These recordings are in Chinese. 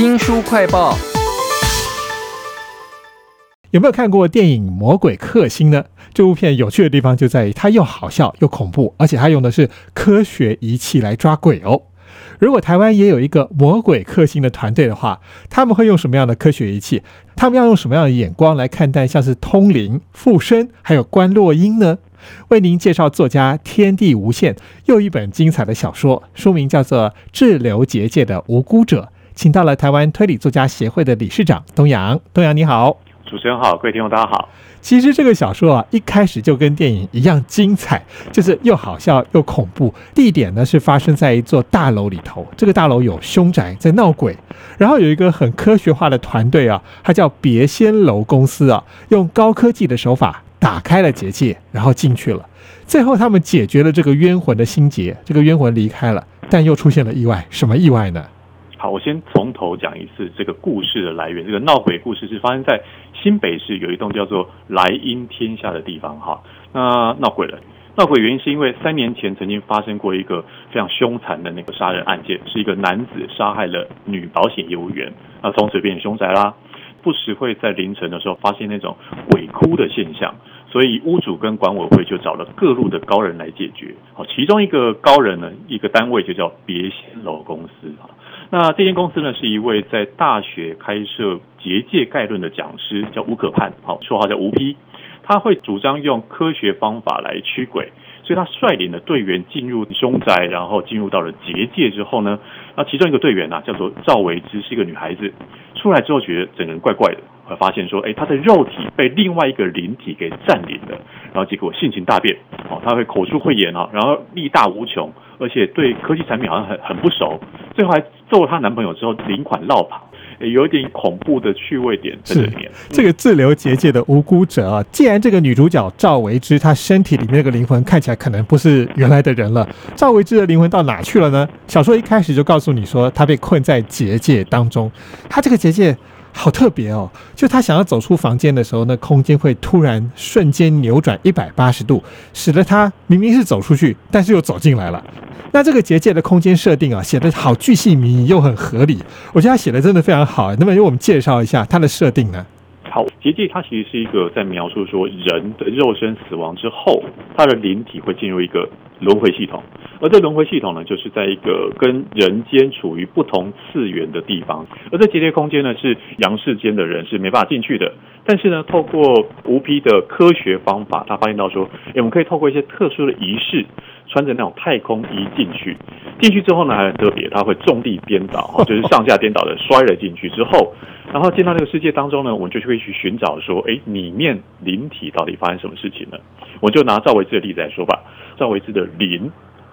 新书快报。有没有看过电影《魔鬼克星》呢？这部片有趣的地方就在于它又好笑又恐怖，而且它用的是科学仪器来抓鬼哦。如果台湾也有一个魔鬼克星的团队的话，他们会用什么样的科学仪器？他们要用什么样的眼光来看待像是通灵、附身，还有观落音呢？为您介绍作家天地无限又一本精彩的小说，书名叫做《滞留结界的无辜者》，请到了台湾推理作家协会的理事长东阳。东阳你好。主持人好，各位听众大家好。其实这个小说啊，一开始就跟电影一样精彩，就是又好笑又恐怖。地点呢是发生在一座大楼里头，这个大楼有凶宅在闹鬼，然后有一个很科学化的团队啊，它叫别仙楼公司啊，用高科技的手法打开了结界，然后进去了。最后他们解决了这个冤魂的心结，这个冤魂离开了，但又出现了意外。什么意外呢？好，我先从头讲一次这个故事的来源。这个闹鬼故事是发生在新北市有一栋叫做莱茵天下的地方。哈，那闹鬼了。闹鬼原因是因为三年前曾经发生过一个非常凶残的那个杀人案件，是一个男子杀害了女保险业务员，那从此变成凶宅啦。不时会在凌晨的时候发现那种鬼哭的现象，所以屋主跟管委会就找了各路的高人来解决。好，其中一个高人呢，一个单位就叫别仙楼公司啊。那这间公司呢，是一位在大学开设结界概论的讲师，叫吴可盼，好，绰号叫吴批。他会主张用科学方法来驱鬼，所以他率领的队员进入凶宅，然后进入到了结界之后呢，那其中一个队员呢，叫做赵维之，是一个女孩子，出来之后觉得整个人怪怪的，发现说，哎，她的肉体被另外一个灵体给占领了，然后结果性情大变，哦，他会口出秽言啊，然后力大无穷，而且对科技产品好像很很不熟，最后还揍了她男朋友之后，领款落跑。有一点恐怖的趣味点在里面。这个自留结界的无辜者啊，既然这个女主角赵维之，她身体里面那个灵魂看起来可能不是原来的人了，赵维之的灵魂到哪去了呢？小说一开始就告诉你说，她被困在结界当中，她这个结界。好特别哦！就他想要走出房间的时候，那空间会突然瞬间扭转一百八十度，使得他明明是走出去，但是又走进来了。那这个结界的空间设定啊，写的好巨细迷又很合理，我觉得他写的真的非常好。那么，由我们介绍一下它的设定呢？好，结界它其实是一个在描述说人的肉身死亡之后，他的灵体会进入一个轮回系统。而这轮回系统呢，就是在一个跟人间处于不同次元的地方，而这结界空间呢，是阳世间的人是没办法进去的。但是呢，透过无批的科学方法，他发现到说，哎，我们可以透过一些特殊的仪式，穿着那种太空衣进去。进去之后呢，还很特别，他会重力颠倒，就是上下颠倒的摔了进去之后，然后进到那个世界当中呢，我们就会去寻找说，哎，里面灵体到底发生什么事情呢？我就拿赵维志的例子来说吧，赵维之的灵。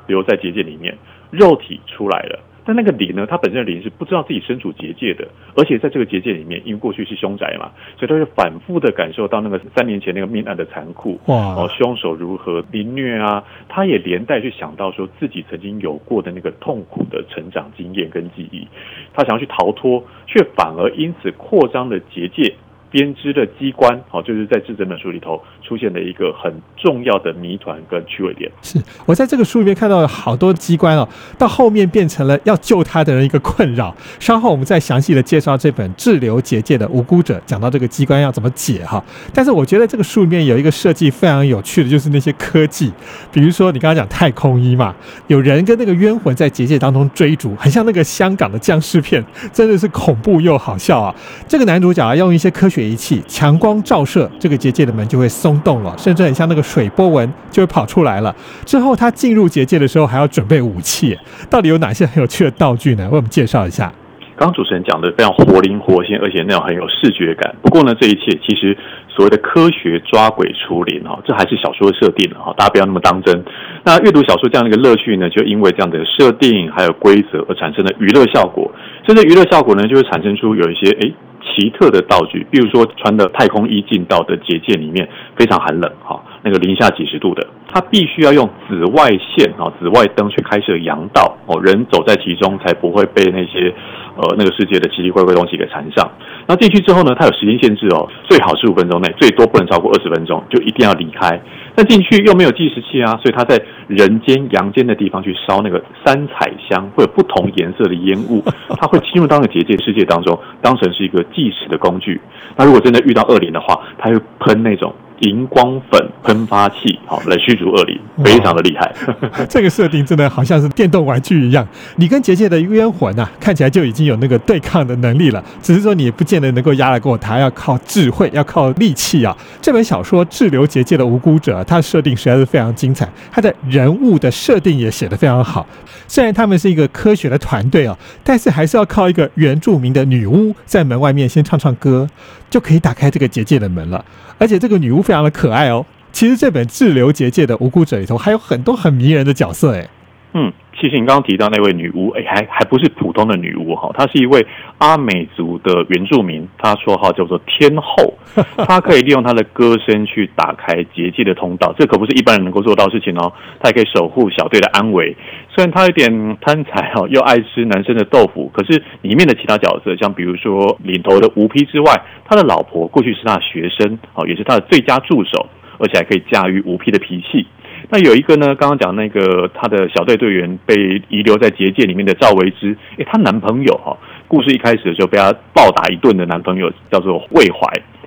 留在结界里面，肉体出来了，但那个灵呢？它本身的灵是不知道自己身处结界的，而且在这个结界里面，因为过去是凶宅嘛，所以他就反复的感受到那个三年前那个命案的残酷，哇，哦，凶手如何凌虐啊？他也连带去想到说自己曾经有过的那个痛苦的成长经验跟记忆，他想要去逃脱，却反而因此扩张了结界。编织的机关，好，就是在这整本书里头出现的一个很重要的谜团跟趣味点。是我在这个书里面看到了好多机关哦，到后面变成了要救他的人一个困扰。稍后我们再详细的介绍这本滞留结界的无辜者，讲到这个机关要怎么解哈。但是我觉得这个书里面有一个设计非常有趣的，就是那些科技，比如说你刚刚讲太空衣嘛，有人跟那个冤魂在结界当中追逐，很像那个香港的僵尸片，真的是恐怖又好笑啊。这个男主角啊，用一些科学。仪器强光照射，这个结界的门就会松动了，甚至很像那个水波纹就会跑出来了。之后他进入结界的时候还要准备武器，到底有哪些很有趣的道具呢？为我们介绍一下。刚刚主持人讲的非常活灵活现，而且那种很有视觉感。不过呢，这一切其实所谓的科学抓鬼除灵哈，这还是小说设定哈，大家不要那么当真。那阅读小说这样的一个乐趣呢，就因为这样的设定还有规则而产生的娱乐效果。甚至娱乐效果呢，就会产生出有一些哎。奇特的道具，比如说穿的太空衣进到的结界里面非常寒冷哈，那个零下几十度的，它必须要用紫外线啊紫外灯去开设阳道哦，人走在其中才不会被那些呃那个世界的奇奇怪怪东西给缠上。然后进去之后呢，它有时间限制哦，最好十五分钟内，最多不能超过二十分钟，就一定要离开。那进去又没有计时器啊，所以他在人间阳间的地方去烧那个三彩香，会有不同颜色的烟雾，它会进入到那个结界世界当中，当成是一个计时的工具。那如果真的遇到恶灵的话，它会喷那种。荧光粉喷发器，好来驱逐恶灵，非常的厉害。这个设定真的好像是电动玩具一样。你跟结界的冤魂啊，看起来就已经有那个对抗的能力了，只是说你不见得能够压得过他，要靠智慧，要靠力气啊。这本小说《滞留结界的无辜者》，它的设定实在是非常精彩，它的人物的设定也写得非常好。虽然他们是一个科学的团队啊，但是还是要靠一个原住民的女巫在门外面先唱唱歌，就可以打开这个结界的门了。而且这个女巫非常的可爱哦。其实这本《滞留结界的无辜者》里头还有很多很迷人的角色哎。嗯。其实你刚刚提到那位女巫，哎，还还不是普通的女巫哈，她是一位阿美族的原住民，她绰号叫做天后，她可以利用她的歌声去打开结界的通道，这可不是一般人能够做到的事情哦。她也可以守护小队的安危，虽然她有点贪财哦，又爱吃男生的豆腐，可是里面的其他角色，像比如说领头的吴批之外，他的老婆过去是他的学生哦，也是他的最佳助手，而且还可以驾驭吴丕的脾气。那有一个呢，刚刚讲那个他的小队队员被遗留在结界里面的赵维之，诶，她男朋友哈，故事一开始的时候被他暴打一顿的男朋友叫做魏怀，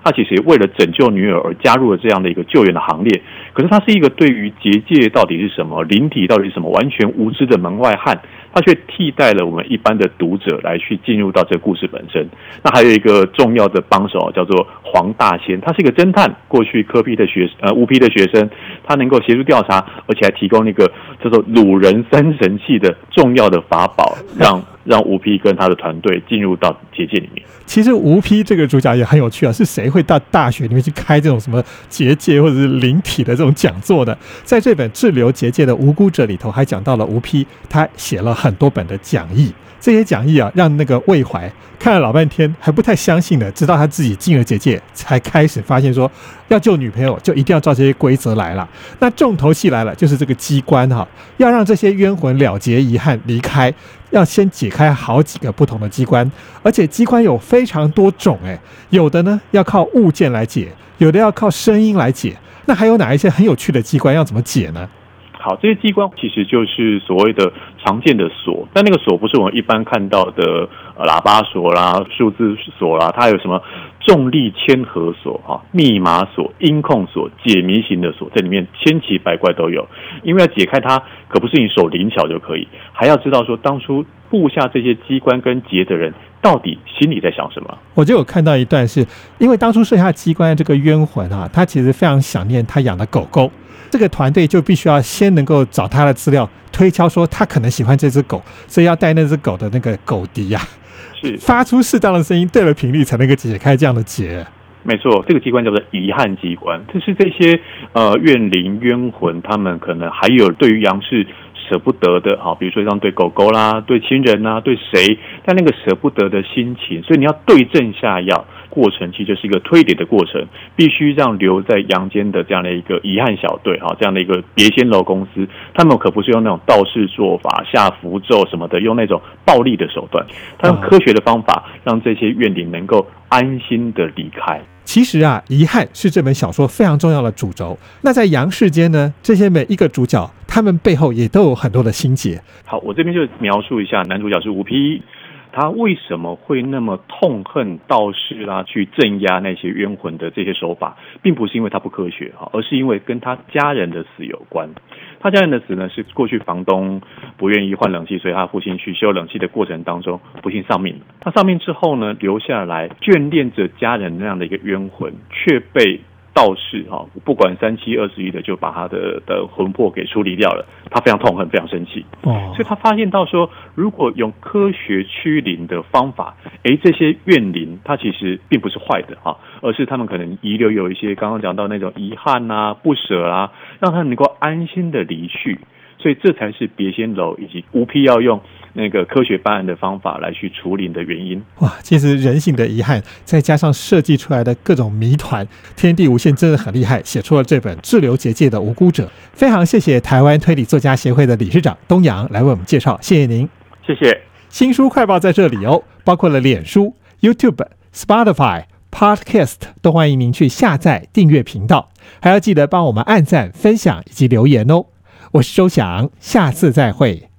他其实为了拯救女儿而加入了这样的一个救援的行列，可是他是一个对于结界到底是什么、灵体到底是什么完全无知的门外汉。他却替代了我们一般的读者来去进入到这个故事本身。那还有一个重要的帮手叫做黄大仙，他是一个侦探，过去科批的学呃乌批的学生，他能够协助调查，而且还提供那个叫做鲁人三神器的重要的法宝，让。让吴批跟他的团队进入到结界里面。其实吴批这个主角也很有趣啊，是谁会到大学里面去开这种什么结界或者是灵体的这种讲座的？在这本《滞留结界的无辜者》里头，还讲到了吴批，他写了很多本的讲义。这些讲义啊，让那个魏怀看了老半天，还不太相信的，直到他自己进了结界，才开始发现说，要救女朋友就一定要照这些规则来了。那重头戏来了，就是这个机关哈，要让这些冤魂了结遗憾离开，要先解开好几个不同的机关，而且机关有非常多种，哎，有的呢要靠物件来解，有的要靠声音来解，那还有哪一些很有趣的机关要怎么解呢？好，这些机关其实就是所谓的常见的锁，但那个锁不是我们一般看到的喇叭锁啦、数字锁啦，它有什么重力铅盒锁、哈密码锁、音控锁、解谜型的锁，在里面千奇百怪都有。因为要解开它，可不是你手灵巧就可以，还要知道说当初布下这些机关跟结的人到底心里在想什么。我就有看到一段，是因为当初设下机关的这个冤魂啊，他其实非常想念他养的狗狗。这个团队就必须要先能够找他的资料，推敲说他可能喜欢这只狗，所以要带那只狗的那个狗笛呀，是发出适当的声音，对了频率才能够解开这样的结。没错，这个机关叫做遗憾机关，就是这些呃怨灵冤魂，他们可能还有对于杨氏舍不得的，哈，比如说像对狗狗啦、对亲人呐、对谁，但那个舍不得的心情，所以你要对症下药。过程其实就是一个推理的过程，必须让留在阳间的这样的一个遗憾小队哈，这样的一个别仙楼公司，他们可不是用那种道士做法下符咒什么的，用那种暴力的手段，他用科学的方法让这些怨灵能够安心的离开。其实啊，遗憾是这本小说非常重要的主轴。那在阳世间呢，这些每一个主角，他们背后也都有很多的心结。好，我这边就描述一下，男主角是吴丕。他为什么会那么痛恨道士啦？去镇压那些冤魂的这些手法，并不是因为他不科学哈，而是因为跟他家人的死有关。他家人的死呢，是过去房东不愿意换冷气，所以他父亲去修冷气的过程当中不幸丧命。他丧命之后呢，留下来眷恋着家人那样的一个冤魂，却被。道士哈，不管三七二十一的，就把他的的魂魄给处理掉了。他非常痛恨，非常生气。哦，所以他发现到说，如果用科学驱灵的方法，诶，这些怨灵，它其实并不是坏的哈，而是他们可能遗留有一些刚刚讲到那种遗憾啊、不舍啊，让他能够安心的离去。所以这才是别先楼以及无必要用那个科学办案的方法来去处理的原因。哇，其实人性的遗憾，再加上设计出来的各种谜团，天地无限真的很厉害，写出了这本《滞留结界的无辜者》。非常谢谢台湾推理作家协会的理事长东阳来为我们介绍，谢谢您，谢谢。新书快报在这里哦，包括了脸书。YouTube、Spotify、Podcast 都欢迎您去下载订阅频道，还要记得帮我们按赞、分享以及留言哦。我是周翔，下次再会。